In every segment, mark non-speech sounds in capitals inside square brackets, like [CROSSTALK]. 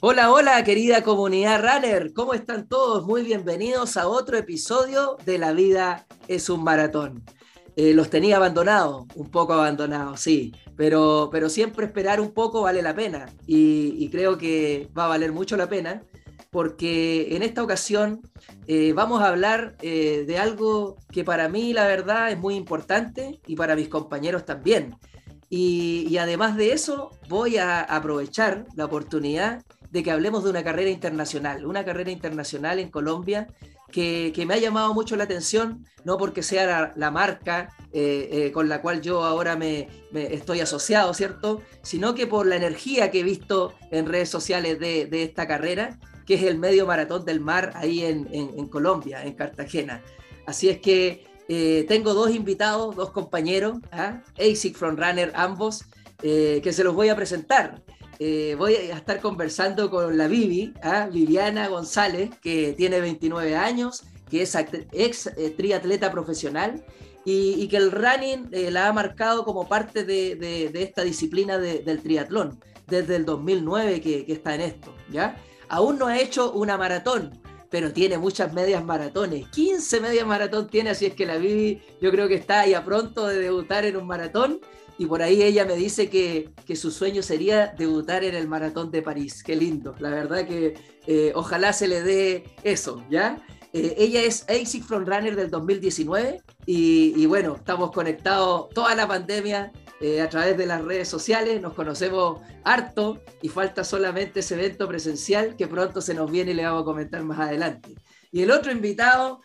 Hola, hola, querida comunidad runner. ¿Cómo están todos? Muy bienvenidos a otro episodio de La vida es un maratón. Eh, los tenía abandonados, un poco abandonados, sí, pero, pero siempre esperar un poco vale la pena y, creo que va a valer mucho la pena porque en esta ocasión eh, vamos a hablar eh, de algo que para mí la verdad es muy importante y para mis compañeros también. Y, y además de eso voy a aprovechar la oportunidad de que hablemos de una carrera internacional, una carrera internacional en Colombia que, me ha llamado mucho la atención, no porque sea la, marca eh, eh, con la cual yo ahora me, estoy asociado, ¿cierto? Sino que por la energía que he visto en redes sociales de, esta carrera, que es el medio maratón del mar ahí en, Colombia, en Cartagena. Así es que eh, tengo dos invitados, dos compañeros, ¿ah? ASIC Frontrunner ambos, que se los voy a presentar. Eh, voy a estar conversando con la Vivi, ¿ah? Viviana González, que tiene 29 años, que es ex eh, triatleta profesional y, que el running eh, la ha marcado como parte de, esta disciplina del triatlón desde el 2009 que, está en esto, ¿ya? Aún no ha hecho una maratón, pero tiene muchas medias maratones. 15 medias maratón tiene, así es que la Vivi yo creo que está ya pronto de debutar en un maratón y por ahí ella me dice que, su sueño sería debutar en el Maratón de París. Qué lindo, la verdad que eh, ojalá se le dé eso, ¿ya? Eh, ella es ASIC Frontrunner del 2019 y, bueno, estamos conectados toda la pandemia eh, a través de las redes sociales, nos conocemos harto y falta solamente ese evento presencial que pronto se nos viene y le vamos a comentar más adelante. Y el otro invitado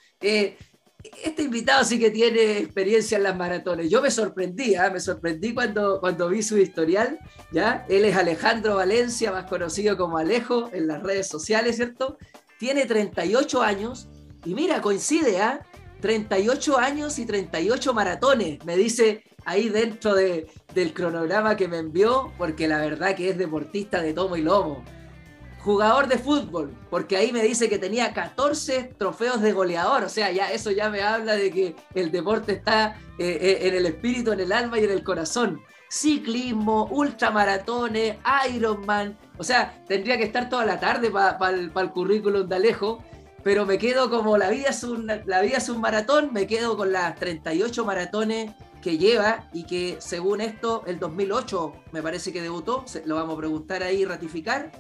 este invitado sí que tiene experiencia en las maratones. Yo me sorprendí, ¿ah? me sorprendí cuando, cuando vi su historial, ¿ya? Él es Alejandro Valencia, más conocido como Alejo en las redes sociales, ¿cierto? Tiene 38 años y mira, coincide, ¿ah? 38 años y 38 maratones, me dice ahí dentro de, del cronograma que me envió, porque la verdad que es deportista de tomo y lomo jugador de fútbol, porque ahí me dice que tenía 14 trofeos de goleador, o sea, ya eso ya me habla de que el deporte está eh, eh, en el espíritu, en el alma y en el corazón. Ciclismo, ultramaratones, Ironman, o sea, tendría que estar toda la tarde para el, currículum de Alejo, pero me quedo como la vida, es un, la vida es un maratón, me quedo con las 38 maratones que lleva y que según esto, el 2008 me parece que debutó, lo vamos a preguntar ahí ratificar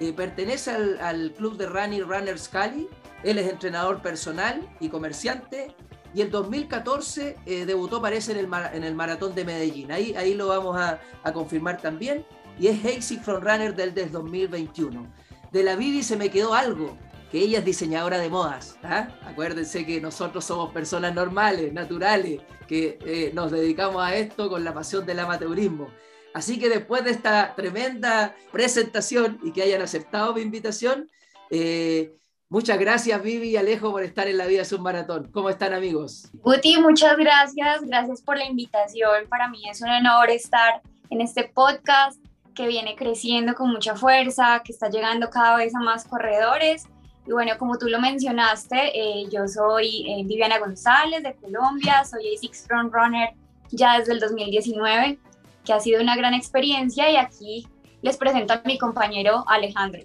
eh, pertenece al, club de running Runners Cali. Él es entrenador personal y comerciante. Y el 2014 eh, debutó, parece, en el, en el Maratón de Medellín. Ahí, ahí lo vamos a, confirmar también. Y es Hazy Frontrunner del, del 2021. De la Vivi se me quedó algo, que ella es diseñadora de modas. ¿ah? Acuérdense que nosotros somos personas normales, naturales, que eh, nos dedicamos a esto con la pasión del amateurismo. Así que después de esta tremenda presentación y que hayan aceptado mi invitación, eh, muchas gracias Vivi y Alejo por estar en la vida de un maratón. ¿Cómo están amigos? Guti, muchas gracias, gracias por la invitación. Para mí es un honor estar en este podcast que viene creciendo con mucha fuerza, que está llegando cada vez a más corredores. Y bueno, como tú lo mencionaste, eh, yo soy eh, Viviana González de Colombia, soy ASICS Front Runner ya desde el 2019 que ha sido una gran experiencia y aquí les presento a mi compañero Alejandro.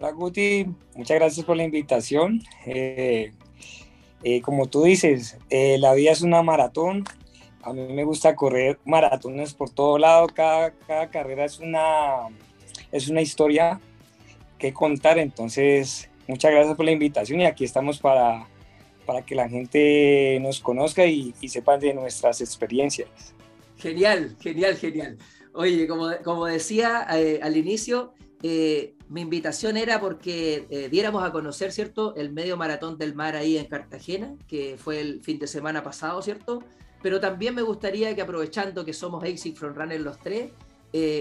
Hola Guti, muchas gracias por la invitación. Eh, eh, como tú dices, eh, la vida es una maratón. A mí me gusta correr maratones por todo lado. Cada, cada carrera es una, es una historia que contar. Entonces, muchas gracias por la invitación y aquí estamos para, para que la gente nos conozca y, y sepan de nuestras experiencias. Genial, genial, genial. Oye, como, como decía eh, al inicio, eh, mi invitación era porque eh, diéramos a conocer, ¿cierto?, el medio maratón del mar ahí en Cartagena, que fue el fin de semana pasado, ¿cierto? Pero también me gustaría que aprovechando que somos Exit Frontrunner los tres,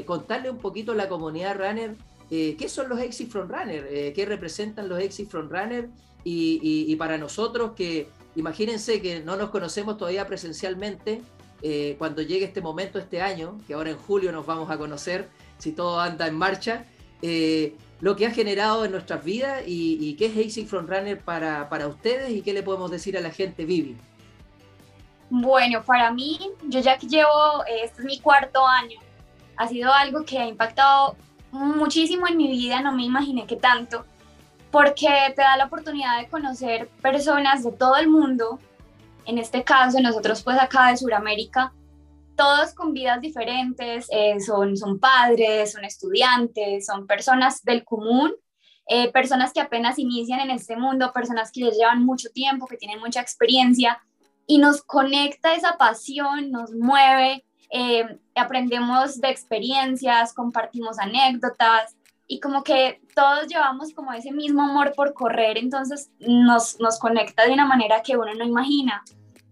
contarle un poquito a la comunidad runner qué son los Exit Frontrunner, qué representan los Exit Frontrunner y, y, y para nosotros que imagínense que no nos conocemos todavía presencialmente, eh, cuando llegue este momento, este año, que ahora en julio nos vamos a conocer, si todo anda en marcha, eh, lo que ha generado en nuestras vidas y, qué es Acing Frontrunner para, para ustedes y qué le podemos decir a la gente, Vivi. Bueno, para mí, yo ya que llevo, eh, este es mi cuarto año, ha sido algo que ha impactado muchísimo en mi vida, no me imaginé que tanto, porque te da la oportunidad de conocer personas de todo el mundo, en este caso nosotros pues acá de Sudamérica, todos con vidas diferentes, eh, son, son padres, son estudiantes, son personas del común, eh, personas que apenas inician en este mundo, personas que les llevan mucho tiempo, que tienen mucha experiencia, y nos conecta esa pasión, nos mueve, eh, aprendemos de experiencias, compartimos anécdotas y como que todos llevamos como ese mismo amor por correr, entonces nos, nos conecta de una manera que uno no imagina.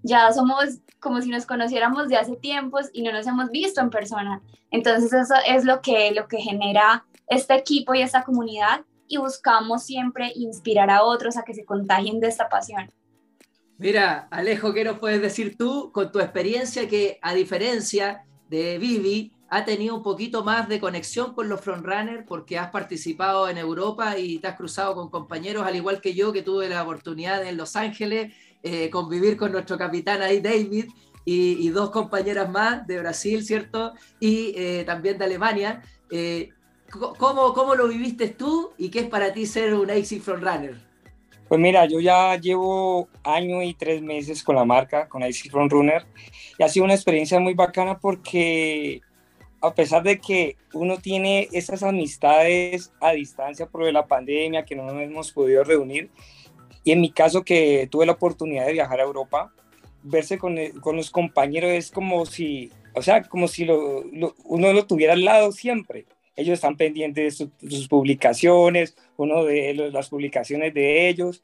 Ya somos como si nos conociéramos de hace tiempos y no nos hemos visto en persona. Entonces eso es lo que, lo que genera este equipo y esta comunidad y buscamos siempre inspirar a otros a que se contagien de esta pasión. Mira, Alejo, ¿qué nos puedes decir tú con tu experiencia que a diferencia de Vivi, ha tenido un poquito más de conexión con los frontrunners porque has participado en Europa y te has cruzado con compañeros, al igual que yo, que tuve la oportunidad en Los Ángeles eh, convivir con nuestro capitán ahí, David, y, dos compañeras más de Brasil, ¿cierto? Y eh, también de Alemania. Eh, ¿cómo, ¿Cómo lo viviste tú y qué es para ti ser un AC Frontrunner? Pues mira, yo ya llevo año y tres meses con la marca, con IC Front Runner, y ha sido una experiencia muy bacana porque a pesar de que uno tiene esas amistades a distancia por la pandemia, que no nos hemos podido reunir, y en mi caso que tuve la oportunidad de viajar a Europa, verse con, con los compañeros es como si, o sea, como si lo, uno lo tuviera al lado siempre ellos están pendientes de, sus publicaciones, uno de las publicaciones de ellos.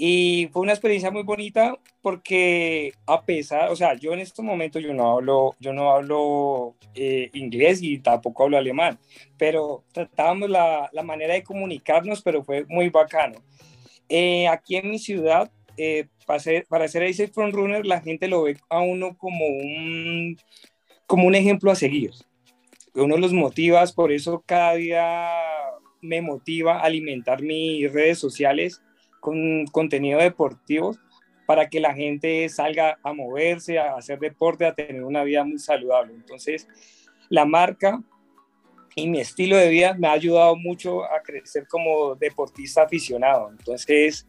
Y fue una experiencia muy bonita porque a pesar, o sea, yo en estos momentos yo no hablo, yo no hablo eh, inglés y tampoco hablo alemán, pero tratábamos la, la, manera de comunicarnos, pero fue muy bacano. Eh, aquí en mi ciudad, eh, para, ser, para ser ese frontrunner, la gente lo ve a uno como un, como un ejemplo a seguir uno los motiva, por eso cada día me motiva a alimentar mis redes sociales con contenido deportivo para que la gente salga a moverse, a hacer deporte, a tener una vida muy saludable. Entonces, la marca y mi estilo de vida me ha ayudado mucho a crecer como deportista aficionado. Entonces,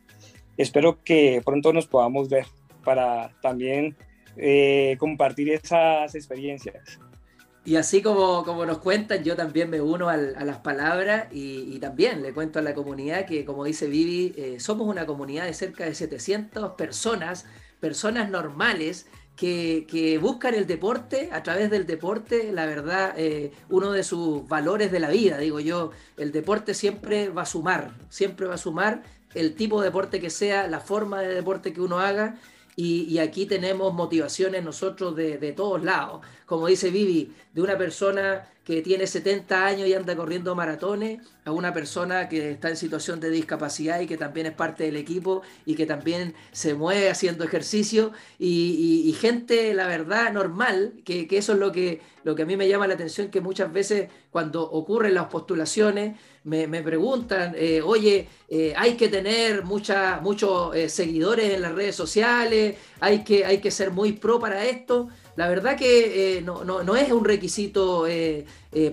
espero que pronto nos podamos ver para también eh, compartir esas experiencias. Y así como, como nos cuentan, yo también me uno a las palabras y, también le cuento a la comunidad que, como dice Vivi, eh, somos una comunidad de cerca de 700 personas, personas normales que, buscan el deporte, a través del deporte, la verdad, eh, uno de sus valores de la vida, digo yo, el deporte siempre va a sumar, siempre va a sumar el tipo de deporte que sea, la forma de deporte que uno haga y, aquí tenemos motivaciones nosotros de, de, todos lados. Como dice Vivi, de una persona que tiene 70 años y anda corriendo maratones, a una persona que está en situación de discapacidad y que también es parte del equipo y que también se mueve haciendo ejercicio y, gente, la verdad, normal, que, que, eso es lo que, lo que a mí me llama la atención, que muchas veces cuando ocurren las postulaciones me, me preguntan, eh, oye, eh, hay que tener muchos eh, seguidores en las redes sociales, hay que, hay que ser muy pro para esto la verdad que eh, no, es un requisito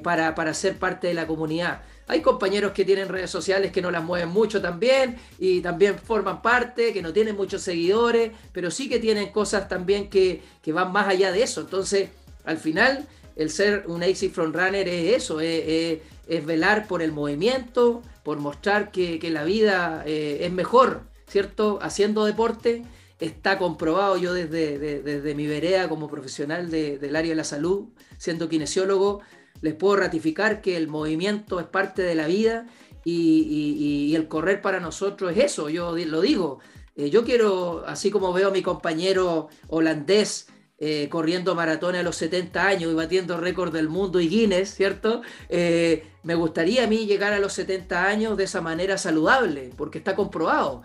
para, para, ser parte de la comunidad. Hay compañeros que tienen redes sociales que no las mueven mucho también y también forman parte, que no tienen muchos seguidores, pero sí que tienen cosas también que, van más allá de eso. Entonces, al final, el ser un AC Frontrunner es eso, es, velar por el movimiento, por mostrar que, que la vida es mejor, ¿cierto? Haciendo deporte está comprobado yo desde, desde mi vereda como profesional del área de la salud, siendo kinesiólogo, les puedo ratificar que el movimiento es parte de la vida y, el correr para nosotros es eso, yo lo digo. Eh, yo quiero, así como veo a mi compañero holandés eh, corriendo maratones a los 70 años y batiendo récord del mundo y Guinness, ¿cierto? Eh, me gustaría a mí llegar a los 70 años de esa manera saludable, porque está comprobado.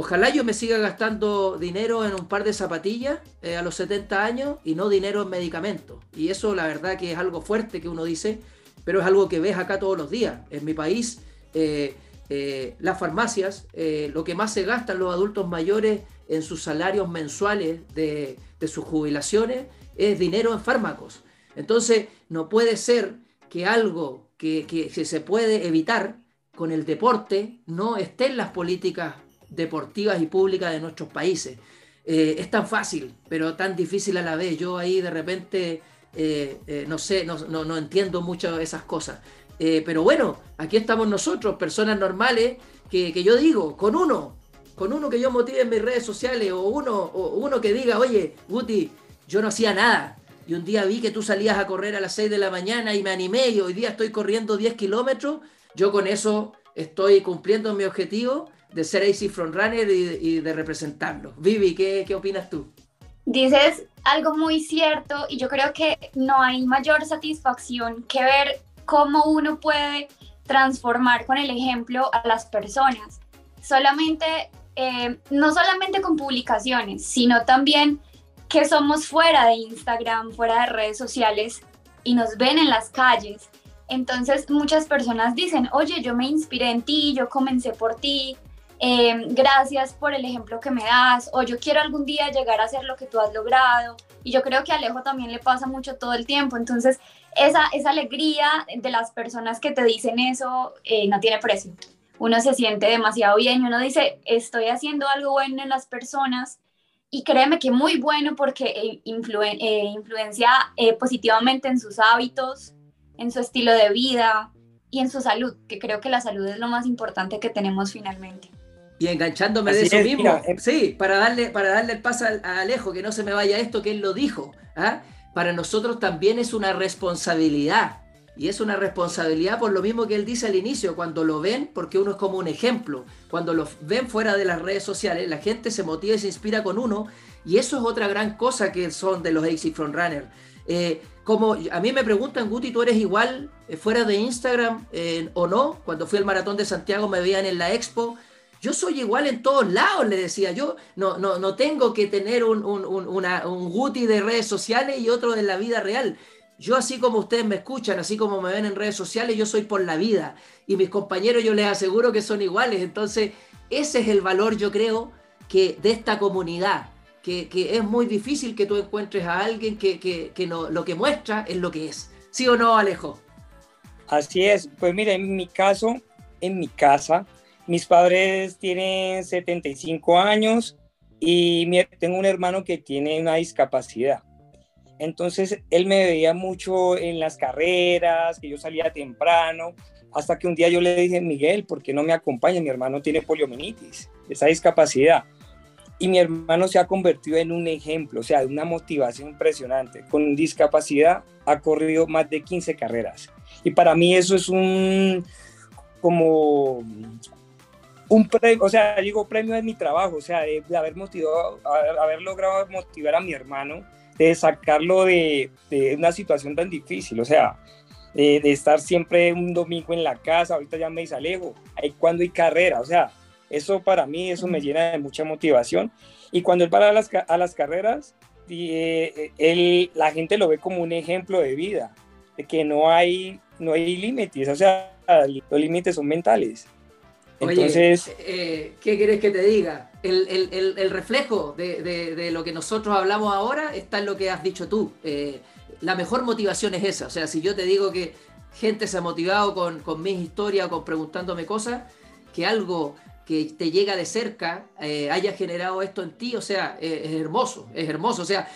Ojalá yo me siga gastando dinero en un par de zapatillas eh, a los 70 años y no dinero en medicamentos. Y eso la verdad que es algo fuerte que uno dice, pero es algo que ves acá todos los días. En mi país, eh, eh, las farmacias, lo que más se gastan los adultos mayores en sus salarios mensuales de, de sus jubilaciones es dinero en fármacos. Entonces, no puede ser que algo que, que, se puede evitar con el deporte no esté en las políticas deportivas y públicas de nuestros países. Eh, es tan fácil, pero tan difícil a la vez. Yo ahí de repente, eh, eh, no sé, no, no, no, entiendo mucho esas cosas. pero bueno, aquí estamos nosotros, personas normales, que, que, yo digo, con uno, con uno que yo motive en mis redes sociales, o uno, o uno que diga, oye, Guti, yo no hacía nada. Y un día vi que tú salías a correr a las 6 de la mañana y me animé y hoy día estoy corriendo 10 kilómetros. Yo con eso estoy cumpliendo mi objetivo de ser AC Frontrunner y, y de representarlo. Vivi, ¿qué, ¿qué opinas tú? Dices algo muy cierto y yo creo que no hay mayor satisfacción que ver cómo uno puede transformar con el ejemplo a las personas. Solamente, eh, no solamente con publicaciones, sino también que somos fuera de Instagram, fuera de redes sociales y nos ven en las calles. Entonces muchas personas dicen, oye, yo me inspiré en ti, yo comencé por ti, eh, gracias por el ejemplo que me das, o yo quiero algún día llegar a hacer lo que tú has logrado. Y yo creo que a Alejo también le pasa mucho todo el tiempo. Entonces, esa, esa alegría de las personas que te dicen eso eh, no tiene precio. Uno se siente demasiado bien y uno dice, estoy haciendo algo bueno en las personas y créeme que muy bueno porque eh, influencia positivamente en sus hábitos, en su estilo de vida y en su salud, que creo que la salud es lo más importante que tenemos finalmente. Y enganchándome de eso mismo, em- sí, para darle, para darle el paso a, Alejo, que no se me vaya esto que él lo dijo. ¿ah? Para nosotros también es una responsabilidad. Y es una responsabilidad por lo mismo que él dice al inicio, cuando lo ven, porque uno es como un ejemplo. Cuando lo ven fuera de las redes sociales, la gente se motiva y se inspira con uno. Y eso es otra gran cosa que son de los AC Frontrunner. Eh, como a mí me preguntan, Guti, ¿tú eres igual eh, fuera de Instagram eh, o no? Cuando fui al Maratón de Santiago me veían en la expo yo soy igual en todos lados, le decía. Yo no, no, no tengo que tener un, un, un guti de redes sociales y otro de la vida real. Yo así como ustedes me escuchan, así como me ven en redes sociales, yo soy por la vida. Y mis compañeros yo les aseguro que son iguales. Entonces, ese es el valor, yo creo, que de esta comunidad. Que, es muy difícil que tú encuentres a alguien que no, lo que muestra es lo que es. ¿Sí o no, Alejo? Así es. Pues mira, en mi caso, en mi casa, mis padres tienen 75 años y tengo un hermano que tiene una discapacidad. Entonces él me veía mucho en las carreras, que yo salía temprano, hasta que un día yo le dije, Miguel, ¿por qué no me acompaña? Mi hermano tiene poliomielitis, esa discapacidad. Y mi hermano se ha convertido en un ejemplo, o sea, de una motivación impresionante. Con discapacidad ha corrido más de 15 carreras. Y para mí eso es un, como un premio, o sea, digo premio de mi trabajo, o sea, de, haber motivado, haber, logrado motivar a mi hermano, de sacarlo de, de una situación tan difícil, o sea, de, estar siempre un domingo en la casa, ahorita ya me desalejo, ahí cuando hay carrera, o sea, eso para mí, eso me llena de mucha motivación. Y cuando él va a las, a las carreras, eh, él, la gente lo ve como un ejemplo de vida, de que no hay, no hay límites, o sea, los límites son mentales. Entonces, eh, ¿qué quieres que te diga? El, reflejo de, lo que nosotros hablamos ahora está en lo que has dicho tú. Eh, la mejor motivación es esa. O sea, si yo te digo que gente se ha motivado con, con mis historias, con preguntándome cosas, que algo que te llega de cerca eh, haya generado esto en ti, o sea, es hermoso, es hermoso. O sea,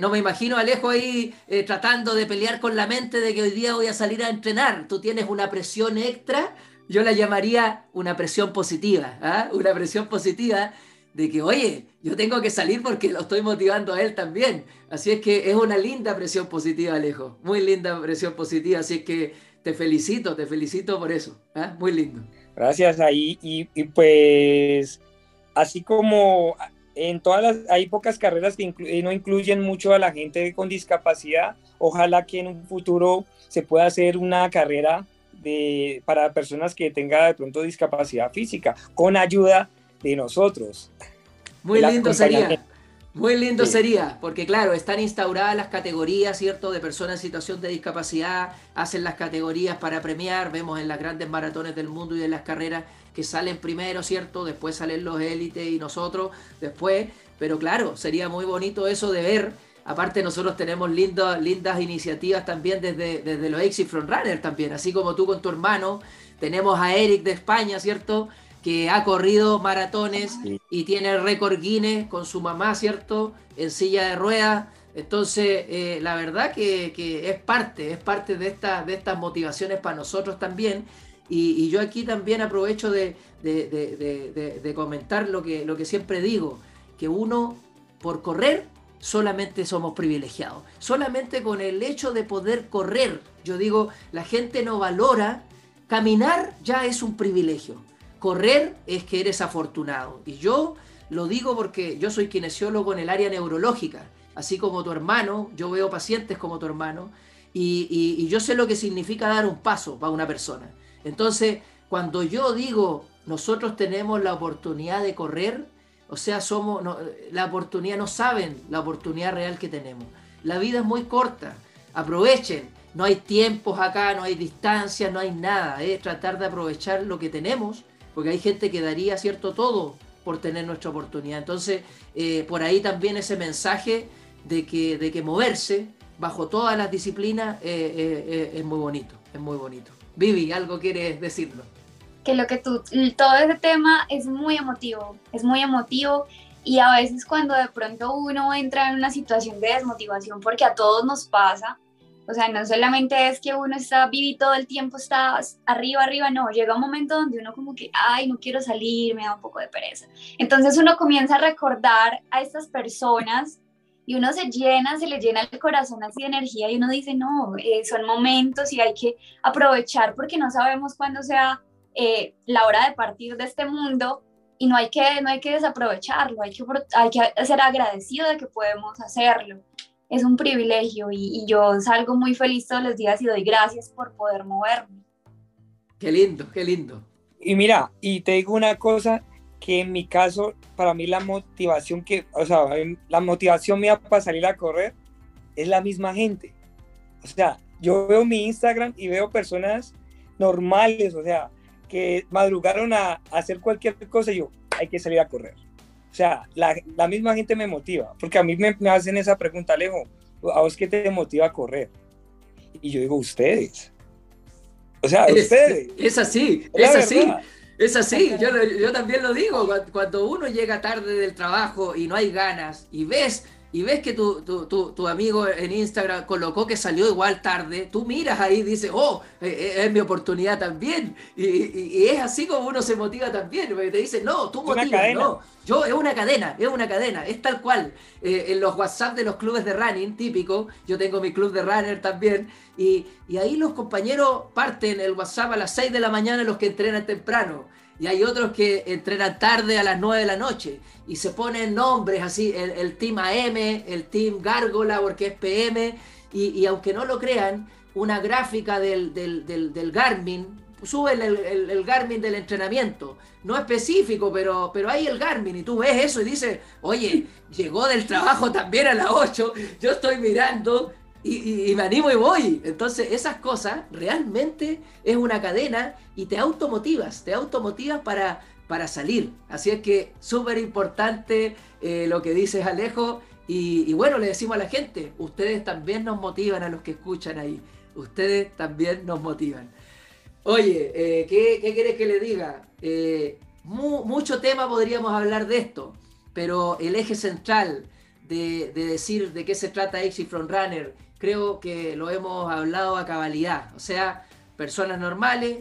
no me imagino a Alejo ahí tratando de pelear con la mente de que hoy día voy a salir a entrenar. Tú tienes una presión extra yo la llamaría una presión positiva, ¿ah? una presión positiva de que, oye, yo tengo que salir porque lo estoy motivando a él también. Así es que es una linda presión positiva, Alejo, muy linda presión positiva, así es que te felicito, te felicito por eso, ¿ah? muy lindo. Gracias, ahí, y, pues, así como en todas las, hay pocas carreras que no incluyen mucho a la gente con discapacidad, ojalá que en un futuro se pueda hacer una carrera para personas que tengan de pronto discapacidad física, con ayuda de nosotros. Muy lindo sería. Muy lindo sería, porque claro, están instauradas las categorías, ¿cierto?, de personas en situación de discapacidad, hacen las categorías para premiar, vemos en las grandes maratones del mundo y de las carreras que salen primero, ¿cierto?, después salen los élites y nosotros después, pero claro, sería muy bonito eso de ver aparte nosotros tenemos lindas iniciativas también desde, desde los Exit Front Runner también, así como tú con tu hermano, tenemos a Eric de España, ¿cierto? Que ha corrido maratones y tiene el récord Guinness con su mamá, ¿cierto? En silla de ruedas. Entonces, eh, la verdad que, es parte, es parte de, esta, de estas motivaciones para nosotros también. Y, yo aquí también aprovecho de, comentar lo que, lo que siempre digo, que uno por correr solamente somos privilegiados. Solamente con el hecho de poder correr, yo digo, la gente no valora, caminar ya es un privilegio. Correr es que eres afortunado. Y yo lo digo porque yo soy kinesiólogo en el área neurológica, así como tu hermano, yo veo pacientes como tu hermano, y, y yo sé lo que significa dar un paso para una persona. Entonces, cuando yo digo, nosotros tenemos la oportunidad de correr, o sea, somos la oportunidad, no saben la oportunidad real que tenemos. La vida es muy corta, aprovechen. No hay tiempos acá, no hay distancias, no hay nada. Es tratar de aprovechar lo que tenemos, porque hay gente que daría cierto todo por tener nuestra oportunidad. Entonces, eh, por ahí también ese mensaje de que, de que moverse bajo todas las disciplinas eh, eh, es muy bonito, es muy bonito. Vivi, ¿algo quieres decirnos? Que lo que tú, todo ese tema es muy emotivo, es muy emotivo y a veces cuando de pronto uno entra en una situación de desmotivación, porque a todos nos pasa, o sea, no solamente es que uno está vivo todo el tiempo, está arriba, arriba, no, llega un momento donde uno como que, ay, no quiero salir, me da un poco de pereza. Entonces uno comienza a recordar a estas personas y uno se llena, se le llena el corazón así de energía y uno dice, no, eh, son momentos y hay que aprovechar porque no sabemos cuándo sea eh, la hora de partir de este mundo y no hay que, no hay que desaprovecharlo, hay que, hay que ser agradecido de que podemos hacerlo. Es un privilegio y, y yo salgo muy feliz todos los días y doy gracias por poder moverme. Qué lindo, qué lindo. Y mira, y te digo una cosa, que en mi caso, para mí la motivación que, o sea, la motivación mía para salir a correr es la misma gente. O sea, yo veo mi Instagram y veo personas normales, o sea, que madrugaron a, hacer cualquier cosa y yo, hay que salir a correr. O sea, la, la misma gente me motiva, porque a mí me, me, hacen esa pregunta, Alejo, ¿a vos qué te motiva a correr? Y yo digo, ustedes. O sea, ustedes. Es así, es, así. Es así, yo, yo, también lo digo, cuando uno llega tarde del trabajo y no hay ganas y ves y ves que tu, tu, tu, amigo en Instagram colocó que salió igual tarde, tú miras ahí y dices, oh, eh, eh, es, mi oportunidad también. Y, y, es así como uno se motiva también, porque te dice, no, tú motivas, no. Yo, es una cadena, es una cadena, es tal cual. Eh, en los WhatsApp de los clubes de running, típico, yo tengo mi club de runner también, y, y ahí los compañeros parten el WhatsApp a las 6 de la mañana los que entrenan temprano y hay otros que entrenan tarde a las 9 de la noche y se ponen nombres así, el, Team AM, el Team Gárgola porque es PM, y, aunque no lo crean, una gráfica del, del, Garmin, suben el, el, Garmin del entrenamiento, no específico, pero, pero hay el Garmin y tú ves eso y dices, oye, llegó del trabajo también a las 8, yo estoy mirando y, me animo y voy. Entonces, esas cosas realmente es una cadena y te automotivas, te automotivas para, para salir. Así es que súper importante eh, lo que dices Alejo. Y, bueno, le decimos a la gente, ustedes también nos motivan a los que escuchan ahí. Ustedes también nos motivan. Oye, eh, ¿qué, ¿qué, quieres que le diga? Eh, mucho tema podríamos hablar de esto, pero el eje central de, de decir de qué se trata Exit From Runner creo que lo hemos hablado a cabalidad. O sea, personas normales,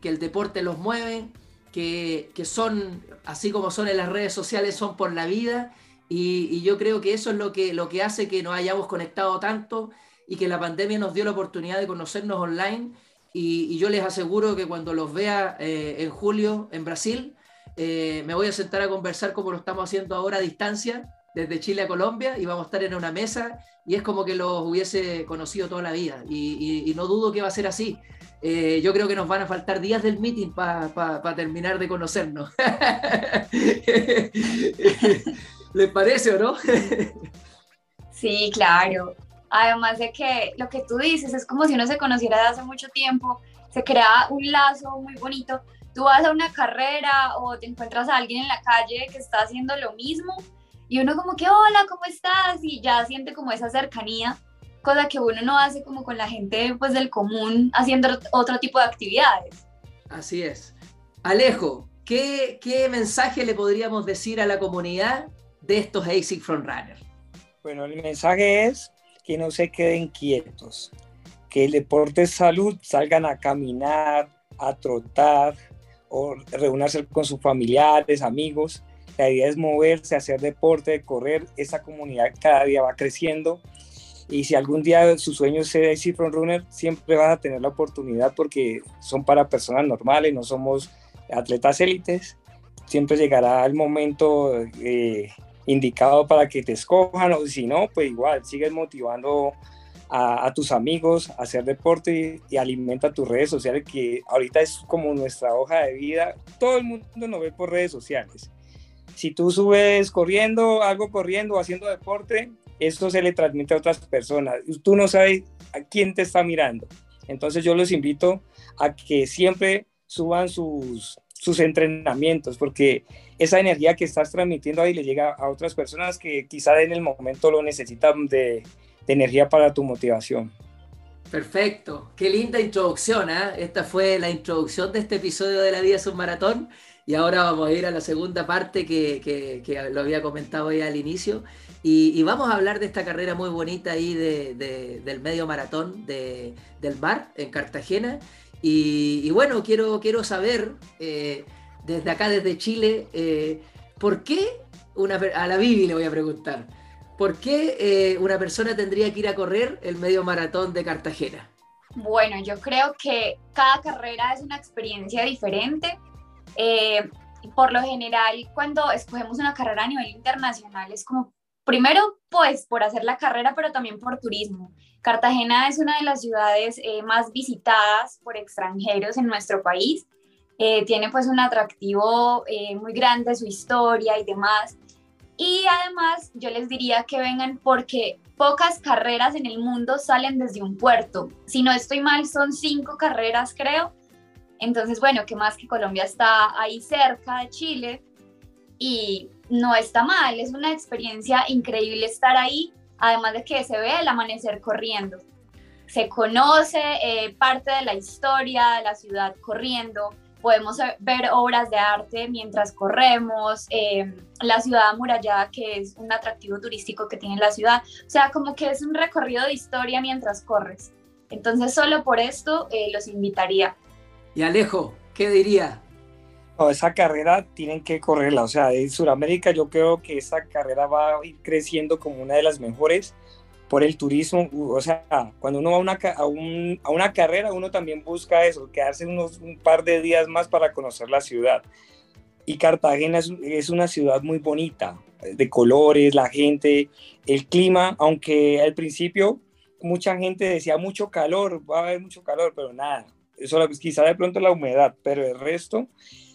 que el deporte los mueve, que, son, así como son en las redes sociales, son por la vida. Y, yo creo que eso es lo que, lo que hace que nos hayamos conectado tanto y que la pandemia nos dio la oportunidad de conocernos online. Y, yo les aseguro que cuando los vea eh, en julio en Brasil, eh, me voy a sentar a conversar como lo estamos haciendo ahora a distancia, desde Chile a Colombia, y vamos a estar en una mesa y es como que los hubiese conocido toda la vida. Y, no dudo que va a ser así. Eh, yo creo que nos van a faltar días del meeting para terminar de conocernos. [LAUGHS] ¿Les parece o no? sí, claro. Además de que lo que tú dices es como si uno se conociera de hace mucho tiempo, se crea un lazo muy bonito. Tú vas a una carrera o te encuentras a alguien en la calle que está haciendo lo mismo y uno como que, hola, ¿cómo estás? Y ya siente como esa cercanía, cosa que uno no hace como con la gente pues del común haciendo otro tipo de actividades. Así es. Alejo, ¿qué, qué mensaje le podríamos decir a la comunidad de estos ASIC Frontrunner? Bueno, el mensaje es que no se queden quietos, que el deporte es salud, salgan a caminar, a trotar o reunirse con sus familiares, amigos. La idea es moverse, hacer deporte, correr. Esa comunidad cada día va creciendo. Y si algún día su sueño es ser Front Runner, siempre vas a tener la oportunidad porque son para personas normales, no somos atletas élites. Siempre llegará el momento eh, indicado para que te escojan o si no, pues igual, sigues motivando a, tus amigos a hacer deporte y, alimenta tus redes sociales, que ahorita es como nuestra hoja de vida. Todo el mundo nos ve por redes sociales. Si tú subes corriendo, algo corriendo, haciendo deporte, esto se le transmite a otras personas. Tú no sabes a quién te está mirando. Entonces yo los invito a que siempre suban sus, sus entrenamientos, porque esa energía que estás transmitiendo ahí le llega a otras personas que quizá en el momento lo necesitan de, energía para tu motivación. Perfecto, qué linda introducción. ¿eh? Esta fue la introducción de este episodio de la vida submaratón y ahora vamos a ir a la segunda parte que, que, lo había comentado ya al inicio y, vamos a hablar de esta carrera muy bonita ahí de, del medio maratón de, del mar en Cartagena y, bueno, quiero, quiero saber eh, desde acá, desde Chile, eh, ¿por qué una, a la Bibi le voy a preguntar? ¿Por qué eh, una persona tendría que ir a correr el medio maratón de Cartagena? Bueno, yo creo que cada carrera es una experiencia diferente. Eh, por lo general, cuando escogemos una carrera a nivel internacional, es como, primero, pues por hacer la carrera, pero también por turismo. Cartagena es una de las ciudades eh, más visitadas por extranjeros en nuestro país. tiene pues un atractivo muy grande, su historia y demás. Y además yo les diría que vengan porque pocas carreras en el mundo salen desde un puerto. Si no estoy mal, son cinco carreras, creo. Entonces, bueno, que más que Colombia está ahí cerca de Chile y no está mal, es una experiencia increíble estar ahí, además de que se ve el amanecer corriendo. Se conoce eh, parte de la historia de la ciudad corriendo, podemos ver obras de arte mientras corremos, eh, la ciudad amurallada, que es un atractivo turístico que tiene la ciudad. O sea, como que es un recorrido de historia mientras corres. Entonces, solo por esto eh, los invitaría. Y Alejo, ¿qué diría? esa carrera tienen que correrla. O sea, en Sudamérica yo creo que esa carrera va a ir creciendo como una de las mejores por el turismo, o sea, cuando uno va a una, a, una carrera, uno también busca eso, quedarse unos, un par de días más para conocer la ciudad. Y Cartagena es, es, una ciudad muy bonita, de colores, la gente, el clima, aunque al principio mucha gente decía mucho calor, va a haber mucho calor, pero nada, eso quizá de pronto la humedad, pero el resto,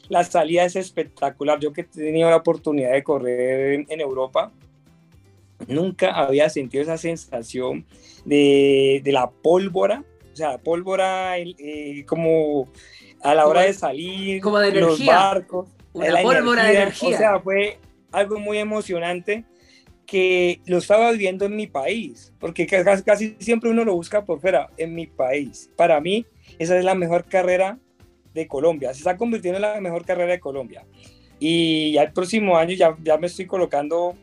la salida es espectacular. Yo que he tenido la oportunidad de correr en Europa, Nunca había sentido esa sensación de, la pólvora, o sea, pólvora eh, como a la hora de salir, como de los barcos, la pólvora de energía. O sea, fue algo muy emocionante que lo estaba viviendo en mi país, porque casi, siempre uno lo busca por fuera, en mi país. Para mí, esa es la mejor carrera de Colombia, se está convirtiendo en la mejor carrera de Colombia. Y ya el próximo año ya, ya me estoy colocando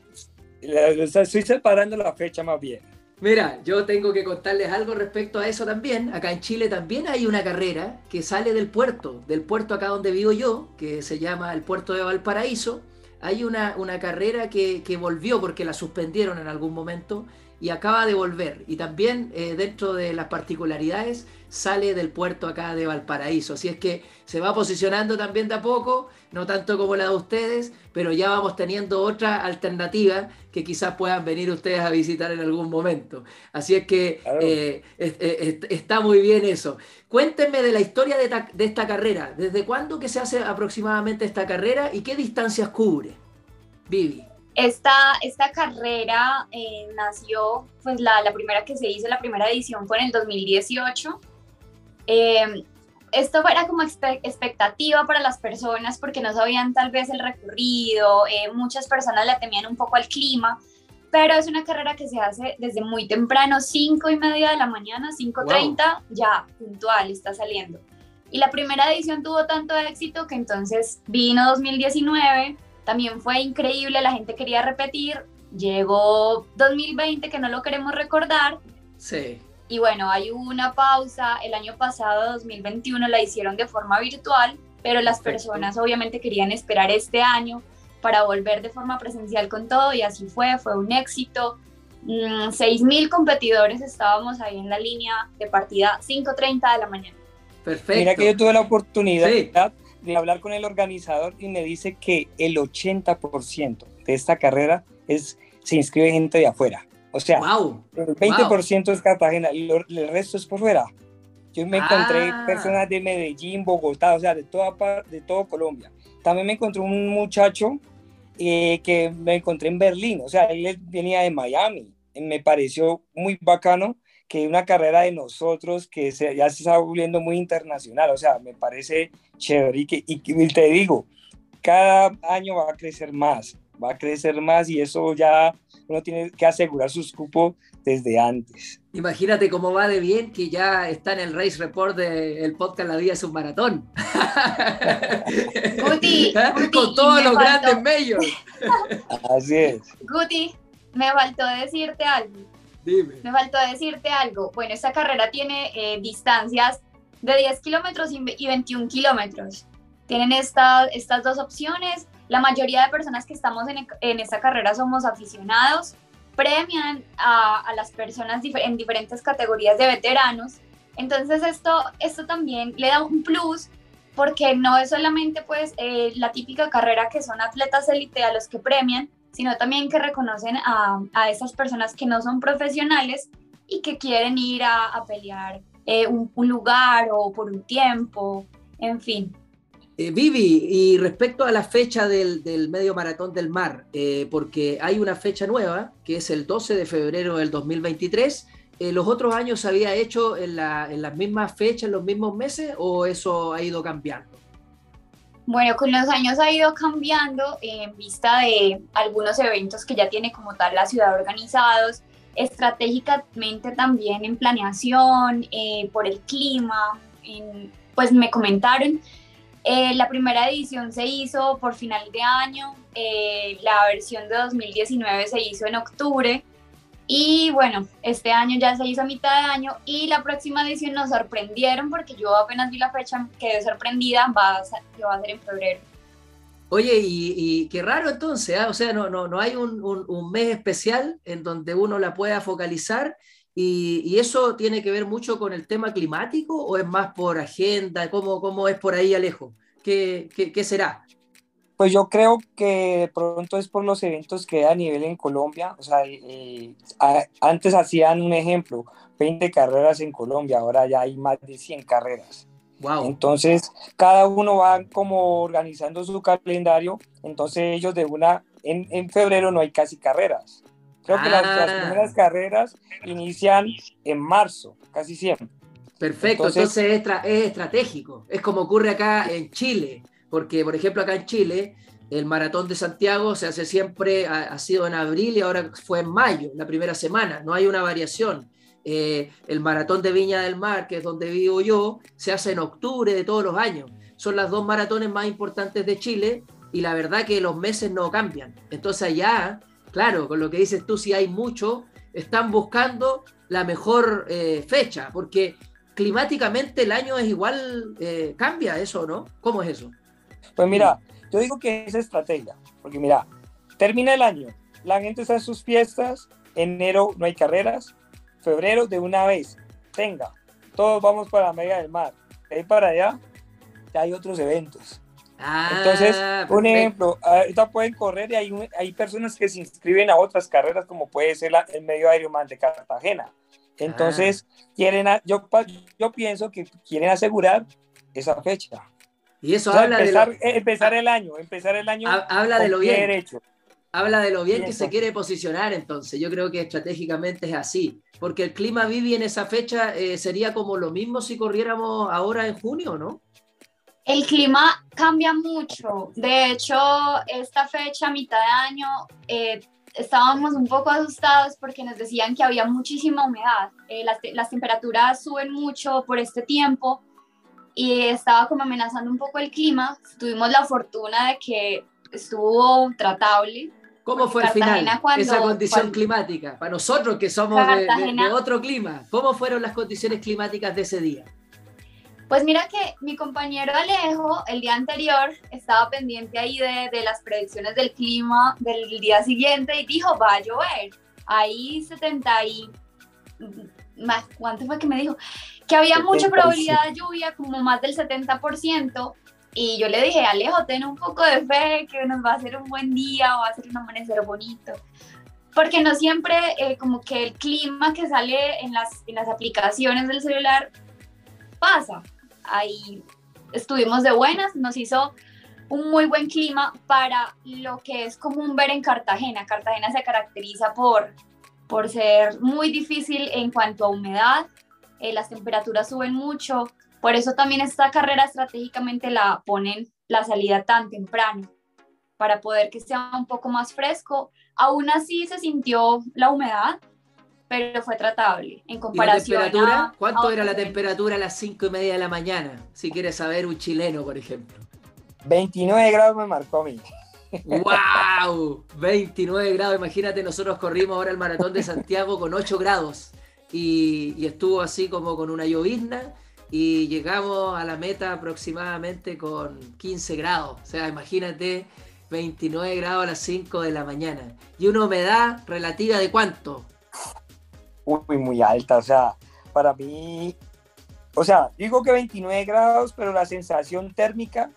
Estoy separando la fecha más bien. Mira, yo tengo que contarles algo respecto a eso también. Acá en Chile también hay una carrera que sale del puerto, del puerto acá donde vivo yo, que se llama el puerto de Valparaíso. Hay una, una carrera que, que volvió porque la suspendieron en algún momento y acaba de volver. Y también eh, dentro de las particularidades sale del puerto acá de Valparaíso. Así es que se va posicionando también de a poco, no tanto como la de ustedes, pero ya vamos teniendo otra alternativa que quizás puedan venir ustedes a visitar en algún momento. Así es que eh, está muy bien eso. Cuéntenme de la historia de, de esta carrera. ¿Desde cuándo que se hace aproximadamente esta carrera y qué distancias cubre? Vivi. Esta, esta carrera eh, nació, pues la, la, primera que se hizo, la primera edición fue en el 2018. Em, esto era como expectativa para las personas porque no sabían tal vez el recorrido, eh, muchas personas le temían un poco al clima, pero es una carrera que se hace desde muy temprano, 5 y media de la mañana, 5.30, ya puntual está saliendo. Y la primera edición tuvo tanto éxito que entonces vino 2019, también fue increíble, la gente quería repetir, llegó 2020 que no lo queremos recordar. Sí. Y bueno, hay una pausa, el año pasado, 2021, la hicieron de forma virtual, pero las personas obviamente querían esperar este año para volver de forma presencial con todo y así fue, fue un éxito. 6.000 mm, competidores estábamos ahí en la línea de partida 5.30 de la mañana. Perfecto. Mira que yo tuve la oportunidad de hablar con el organizador y me dice que el 80% de esta carrera es, se inscribe gente de afuera. O sea, el 20% es Cartagena y el resto es por fuera. Yo me encontré ah. personas de Medellín, Bogotá, o sea, de toda de todo Colombia. También me encontré un muchacho eh, que me encontré en Berlín, o sea, él venía de Miami. Me pareció muy bacano que una carrera de nosotros que ya se está volviendo muy internacional, o sea, me parece chévere y, que, y, te digo, cada año va a crecer más, va a crecer más y eso ya uno tiene que asegurar sus cupos desde antes. Imagínate cómo va de bien que ya está en el race report del podcast La Vida es un maratón. [LAUGHS] Guti, con todos los grandes medios. Así es. Guti, me faltó decirte algo. Dime. Me faltó decirte algo. Bueno, esta carrera tiene eh, distancias de 10 kilómetros y 21 kilómetros. Tienen estas dos opciones. La mayoría de personas que estamos en, en esta carrera somos aficionados. Premian a, a las personas en diferentes categorías de veteranos. Entonces esto, esto también le da un plus porque no es solamente pues eh, la típica carrera que son atletas élite a los que premian, sino también que reconocen a, a esas personas que no son profesionales y que quieren ir a, a pelear eh, un, lugar o por un tiempo, en fin. Eh, Vivi, y respecto a la fecha del, del medio maratón del mar, eh, porque hay una fecha nueva, que es el 12 de febrero del 2023, ¿los otros años se había hecho en, la, en las mismas fechas, en los mismos meses, o eso ha ido cambiando? Bueno, con los años ha ido cambiando en vista de algunos eventos que ya tiene como tal la ciudad organizados, estratégicamente también en planeación, eh, por el clima, pues me comentaron. Eh, la primera edición se hizo por final de año, eh, la versión de 2019 se hizo en octubre y bueno, este año ya se hizo a mitad de año y la próxima edición nos sorprendieron porque yo apenas vi la fecha, quedé sorprendida, va a ser, va a ser en febrero. Oye, y, qué raro entonces, ¿ah? o sea, no, no, no hay un, un, mes especial en donde uno la pueda focalizar y, y, eso tiene que ver mucho con el tema climático o es más por agenda, ¿cómo, cómo es por ahí Alejo? ¿Qué, qué, qué será? Pues yo creo que de pronto es por los eventos que hay a nivel en Colombia. O sea, eh, antes hacían un ejemplo, 20 carreras en Colombia, ahora ya hay más de 100 carreras. Wow. Entonces, cada uno va como organizando su calendario. Entonces, ellos de una, en, en febrero no hay casi carreras. Creo que las, ah. primeras carreras inician en marzo, casi siempre. Perfecto, entonces, es, es estratégico. Es como ocurre acá en Chile porque por ejemplo acá en Chile el maratón de Santiago se hace siempre, ha, sido en abril y ahora fue en mayo, la primera semana, no hay una variación. Eh, el maratón de Viña del Mar, que es donde vivo yo, se hace en octubre de todos los años. Son las dos maratones más importantes de Chile y la verdad que los meses no cambian. Entonces allá, claro, con lo que dices tú, si hay mucho, están buscando la mejor eh, fecha, porque climáticamente el año es igual, eh, cambia eso, ¿no? ¿Cómo es eso? Pues mira, yo digo que es estrategia, porque mira, termina el año, la gente está en sus fiestas, enero no hay carreras, febrero de una vez, tenga, todos vamos para la media del mar, de ahí para allá ya hay otros eventos. Ah, Entonces, un ejemplo, ahorita pueden correr y hay, hay personas que se inscriben a otras carreras como puede ser el medio aéreo más de Cartagena. Entonces, ah. quieren, yo, yo pienso que quieren asegurar esa fecha. Y eso habla empezar, de empezar el año, empezar el año habla de lo bien derecho. Habla de lo bien que se quiere posicionar entonces. Yo creo que estratégicamente es así. Porque el clima Vivi en esa fecha eh, sería como lo mismo si corriéramos ahora en junio, ¿no? El clima cambia mucho. De hecho, esta fecha, mitad de año, eh, estábamos un poco asustados porque nos decían que había muchísima humedad. Eh, las, las, temperaturas suben mucho por este tiempo y estaba como amenazando un poco el clima. Tuvimos la fortuna de que estuvo tratable. ¿Cómo fue al final esa condición climática? Para nosotros que somos de, de otro clima, ¿cómo fueron las condiciones climáticas de ese día? Pues mira que mi compañero Alejo el día anterior estaba pendiente ahí de, de, las predicciones del clima del día siguiente y dijo, va a llover. Ahí 70 y... Más, ¿Cuánto fue que me dijo? Que había mucha probabilidad de lluvia, como más del 70%. Y yo le dije, Alejo, ten un poco de fe, que nos va a ser un buen día, va a ser un amanecer bonito. Porque no siempre eh, como que el clima que sale en las, en las aplicaciones del celular pasa ahí estuvimos de buenas, nos hizo un muy buen clima para lo que es común ver en Cartagena. Cartagena se caracteriza por, por ser muy difícil en cuanto a humedad, eh, las temperaturas suben mucho, por eso también esta carrera estratégicamente la ponen la salida tan temprano, para poder que sea un poco más fresco. Aún así se sintió la humedad, pero fue tratable en comparación. ¿Y la temperatura? ¿Cuánto era la temperatura a las 5 y media de la mañana? Si quieres saber un chileno, por ejemplo. 29 grados me marcó a mí. ¡Wow! 29 grados. Imagínate, nosotros corrimos ahora el maratón de Santiago con 8 grados y, y estuvo así como con una llovizna y llegamos a la meta aproximadamente con 15 grados. O sea, imagínate 29 grados a las 5 de la mañana. ¿Y una humedad relativa de cuánto? muy, muy alta. O sea, para mí, o sea, digo que 29 grados, pero la sensación térmica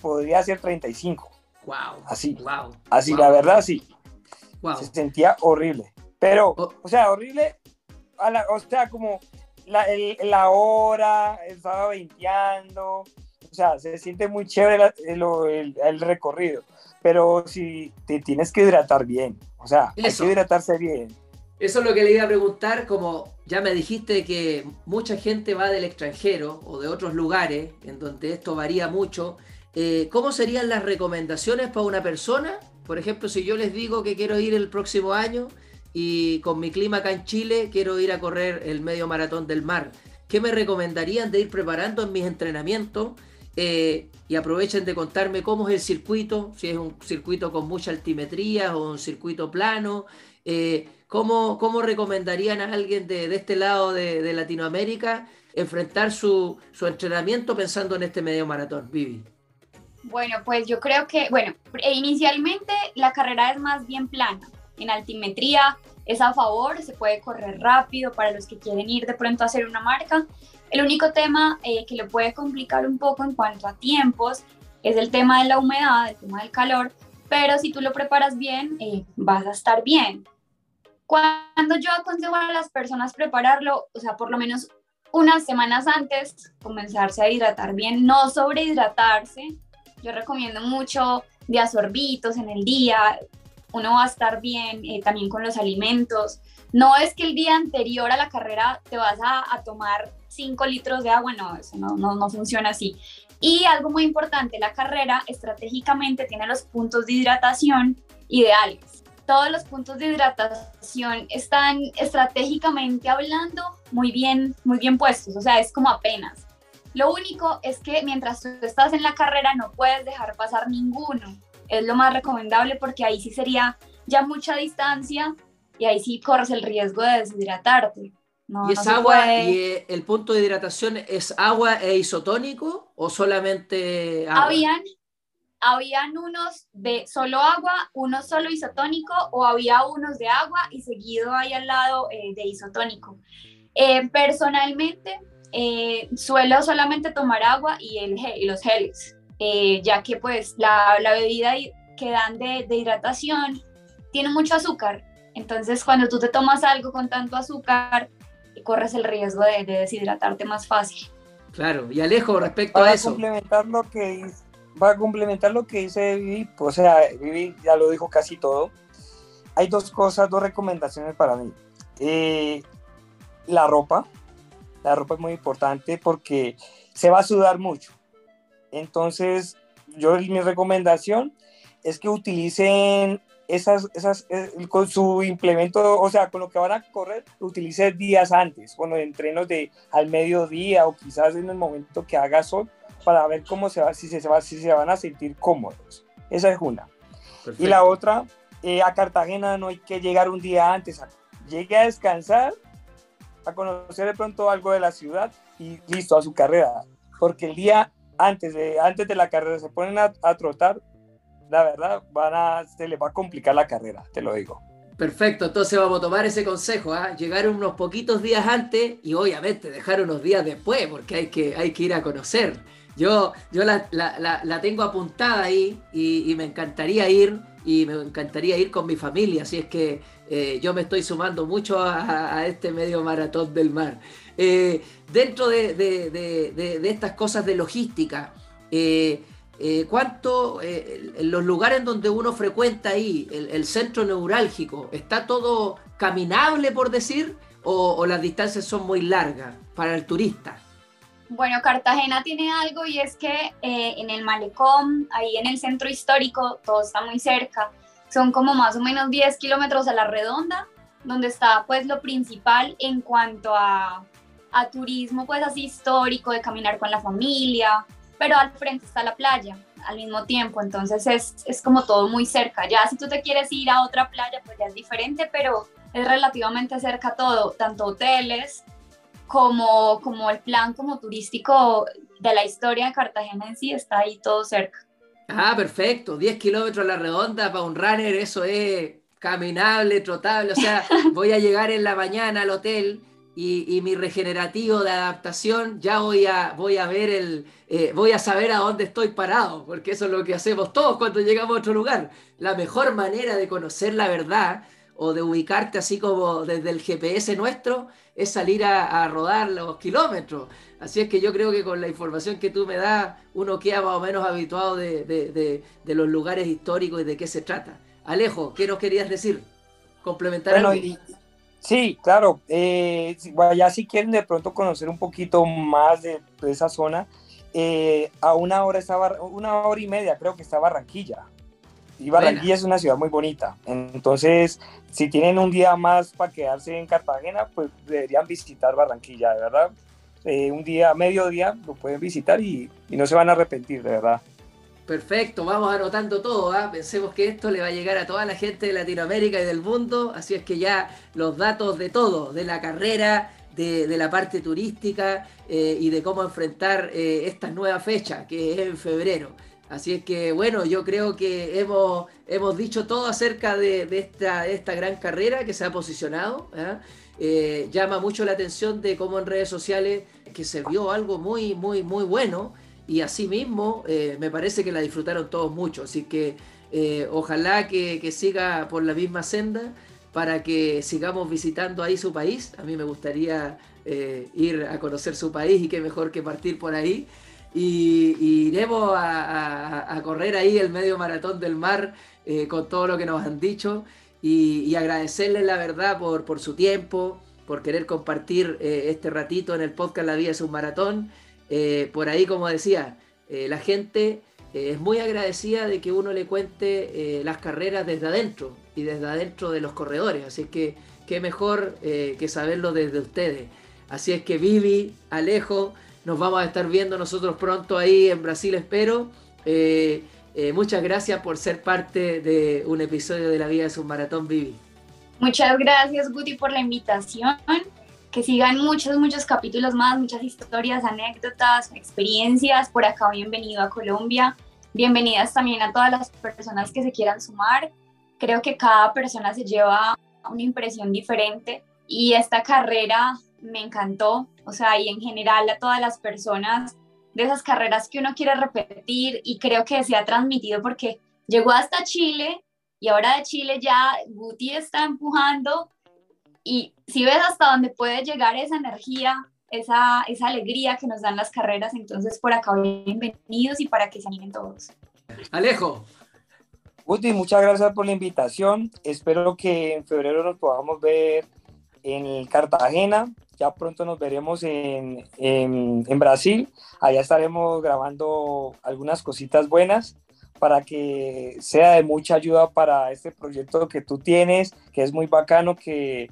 podría ser 35. Wow. Así. Wow. Así, la verdad, sí. Wow. Se sentía horrible. Pero, oh. o sea, horrible, a la, o sea, como la, el, la hora, estaba veinteando, o sea, se siente muy chévere el, el, el, recorrido. Pero si te tienes que hidratar bien, o sea, Eso. hay que hidratarse bien. Eso es lo que le iba a preguntar, como ya me dijiste que mucha gente va del extranjero o de otros lugares, en donde esto varía mucho, eh, ¿cómo serían las recomendaciones para una persona? Por ejemplo, si yo les digo que quiero ir el próximo año y con mi clima acá en Chile quiero ir a correr el medio maratón del mar, ¿qué me recomendarían de ir preparando en mis entrenamientos? Eh, y aprovechen de contarme cómo es el circuito, si es un circuito con mucha altimetría o un circuito plano. Eh, ¿Cómo, ¿Cómo, recomendarían a alguien de, de este lado de, de, Latinoamérica enfrentar su, su, entrenamiento pensando en este medio maratón, Vivi? Bueno, pues yo creo que, bueno, e inicialmente la carrera es más bien plana. En altimetría es a favor, se puede correr rápido para los que quieren ir de pronto a hacer una marca. El único tema eh, que le puede complicar un poco en cuanto a tiempos es el tema de la humedad, el tema del calor, pero si tú lo preparas bien, eh, vas a estar bien. Cuando yo aconsejo a las personas prepararlo, o sea, por lo menos unas semanas antes, comenzarse a hidratar bien, no sobrehidratarse. Yo recomiendo mucho de asorbitos en el día, uno va a estar bien eh, también con los alimentos. No es que el día anterior a la carrera te vas a, tomar 5 litros de agua, no, eso no, no, no funciona así. Y algo muy importante, la carrera estratégicamente tiene los puntos de hidratación ideales todos los puntos de hidratación están estratégicamente hablando muy bien, muy bien puestos, o sea, es como apenas. Lo único es que mientras tú estás en la carrera no puedes dejar pasar ninguno. Es lo más recomendable porque ahí sí sería ya mucha distancia y ahí sí corres el riesgo de deshidratarte. No, ¿Y es no agua puede... y eh, el punto de hidratación es agua e isotónico o solamente agua? Habían, habían unos de solo agua, uno solo isotónico o había unos de agua y seguido ahí al lado eh, de isotónico. Eh, personalmente, eh, suelo solamente tomar agua y, el, y los geles, eh, ya que pues la, la bebida que dan de, de, hidratación tiene mucho azúcar. Entonces, cuando tú te tomas algo con tanto azúcar, corres el riesgo de, de deshidratarte más fácil. Claro, y Alejo, respecto Para a eso. complementar lo que para complementar lo que dice Vivi, o sea, Vivi ya lo dijo casi todo. hay dos cosas, dos recomendaciones para mí. Eh, la ropa, la ropa es muy importante porque se va a sudar mucho. Entonces, yo mi recomendación es que utilicen esas, esas, eh, con su implemento, o sea, con lo que van a correr, utilice días antes, bueno, entrenos de al mediodía o quizás en el momento que haga sol, para ver cómo se va, si se, va, si se van a sentir cómodos. Esa es una. Y la otra, eh, a Cartagena no hay que llegar un día antes, llegue a descansar, a conocer de pronto algo de la ciudad y listo, a su carrera. Porque el día antes de, antes de la carrera se ponen a, a trotar, la verdad, van a, se les va a complicar la carrera, te lo digo. Perfecto, entonces vamos a tomar ese consejo, ¿ah? llegar unos poquitos días antes y obviamente dejar unos días después, porque hay que, hay que ir a conocer. Yo, yo la, la, la, tengo apuntada ahí y, y, me encantaría ir y me encantaría ir con mi familia, así es que eh, yo me estoy sumando mucho a, este medio maratón del mar. Eh, dentro de, de, estas cosas de logística, eh, ¿Cuánto, los lugares donde uno frecuenta ahí, el, centro neurálgico, está todo caminable, por decir, o, las distancias son muy largas para el turista? Bueno, Cartagena tiene algo y es que en el malecón, ahí en el centro histórico, todo está muy cerca. Son como más o menos 10 kilómetros a la redonda, donde está pues lo principal en cuanto a, a turismo pues así histórico, de caminar con la familia, pero al frente está la playa al mismo tiempo, entonces es, es, como todo muy cerca. Ya si tú te quieres ir a otra playa, pues ya es diferente, pero es relativamente cerca todo, tanto hoteles como, como el plan como turístico de la historia de Cartagena en sí está ahí todo cerca. Ah, perfecto, 10 kilómetros a la redonda para un runner, eso es caminable, trotable, o sea, [LAUGHS] voy a llegar en la mañana al hotel y, y, mi regenerativo de adaptación, ya voy a, voy a ver el, eh, voy a saber a dónde estoy parado, porque eso es lo que hacemos todos cuando llegamos a otro lugar. La mejor manera de conocer la verdad o de ubicarte así como desde el GPS nuestro es salir a, a rodar los kilómetros. Así es que yo creo que con la información que tú me das, uno queda más o menos habituado de, de, de, de los lugares históricos y de qué se trata. Alejo, ¿qué nos querías decir? Complementar bueno, algo? Y Sí, claro. Eh, ya si quieren de pronto conocer un poquito más de, esa zona, eh, a una hora estaba, una hora y media creo que está Barranquilla. Y Barranquilla Buena. es una ciudad muy bonita. Entonces, si tienen un día más para quedarse en Cartagena, pues deberían visitar Barranquilla, de verdad. Eh, un día, medio día, lo pueden visitar y, y no se van a arrepentir, de verdad. Perfecto, vamos anotando todo. ¿eh? Pensemos que esto le va a llegar a toda la gente de Latinoamérica y del mundo. Así es que ya los datos de todo, de la carrera, de, de la parte turística eh, y de cómo enfrentar eh, esta nueva fecha, que es en febrero. Así es que, bueno, yo creo que hemos, hemos dicho todo acerca de, esta, esta, gran carrera que se ha posicionado. ¿eh? llama mucho la atención de cómo en redes sociales que se vio algo muy, muy, muy bueno y asimismo eh, me parece que la disfrutaron todos mucho, así que eh, ojalá que, que, siga por la misma senda para que sigamos visitando ahí su país, a mí me gustaría eh, ir a conocer su país y qué mejor que partir por ahí y, y iremos a, correr ahí el medio maratón del mar eh, con todo lo que nos han dicho y, y agradecerles la verdad por, su tiempo, por querer compartir eh, este ratito en el podcast La Vida es un Maratón eh, por ahí, como decía, la gente es muy agradecida de que uno le cuente las carreras desde adentro y desde adentro de los corredores. Así que qué mejor que saberlo desde ustedes. Así es que Vivi, Alejo, nos vamos a estar viendo nosotros pronto ahí en Brasil, espero. Eh, muchas gracias por ser parte de un episodio de La Vida es un Maratón, Vivi. Muchas gracias, Guti, por la invitación que sigan muchos, muchos capítulos más, muchas historias, anécdotas, experiencias. Por acá, bienvenido a Colombia. Bienvenidas también a todas las personas que se quieran sumar. Creo que cada persona se lleva una impresión diferente y esta carrera me encantó. O sea, y en general a todas las personas de esas carreras que uno quiere repetir y creo que se ha transmitido porque llegó hasta Chile y ahora de Chile ya Guti está empujando y si ves hasta dónde puede llegar esa energía, esa, esa alegría que nos dan las carreras, entonces por acá bienvenidos y para que se animen todos. Alejo. Uti, muchas gracias por la invitación. Espero que en febrero nos podamos ver en Cartagena. Ya pronto nos veremos en, en, Brasil. Allá estaremos grabando algunas cositas buenas para que sea de mucha ayuda para este proyecto que tú tienes, que es muy bacano, que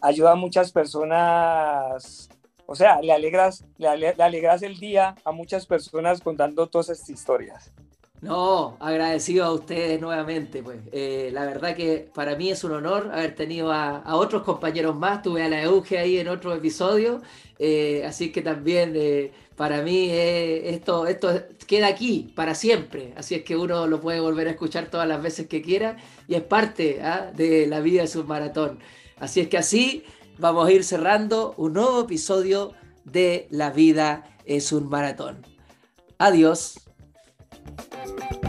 ayuda a muchas personas, o sea, le alegras, le, alegras el día a muchas personas contando todas estas historias. No, agradecido a ustedes nuevamente, pues. Eh, la verdad que para mí es un honor haber tenido a, otros compañeros más. Tuve a la Euge ahí en otro episodio, eh, así que también eh, para mí esto, esto queda aquí para siempre. Así es que uno lo puede volver a escuchar todas las veces que quiera y es parte ¿ah? de la vida de su maratón. Así es que así vamos a ir cerrando un nuevo episodio de La vida es un maratón. Adiós. Thank you.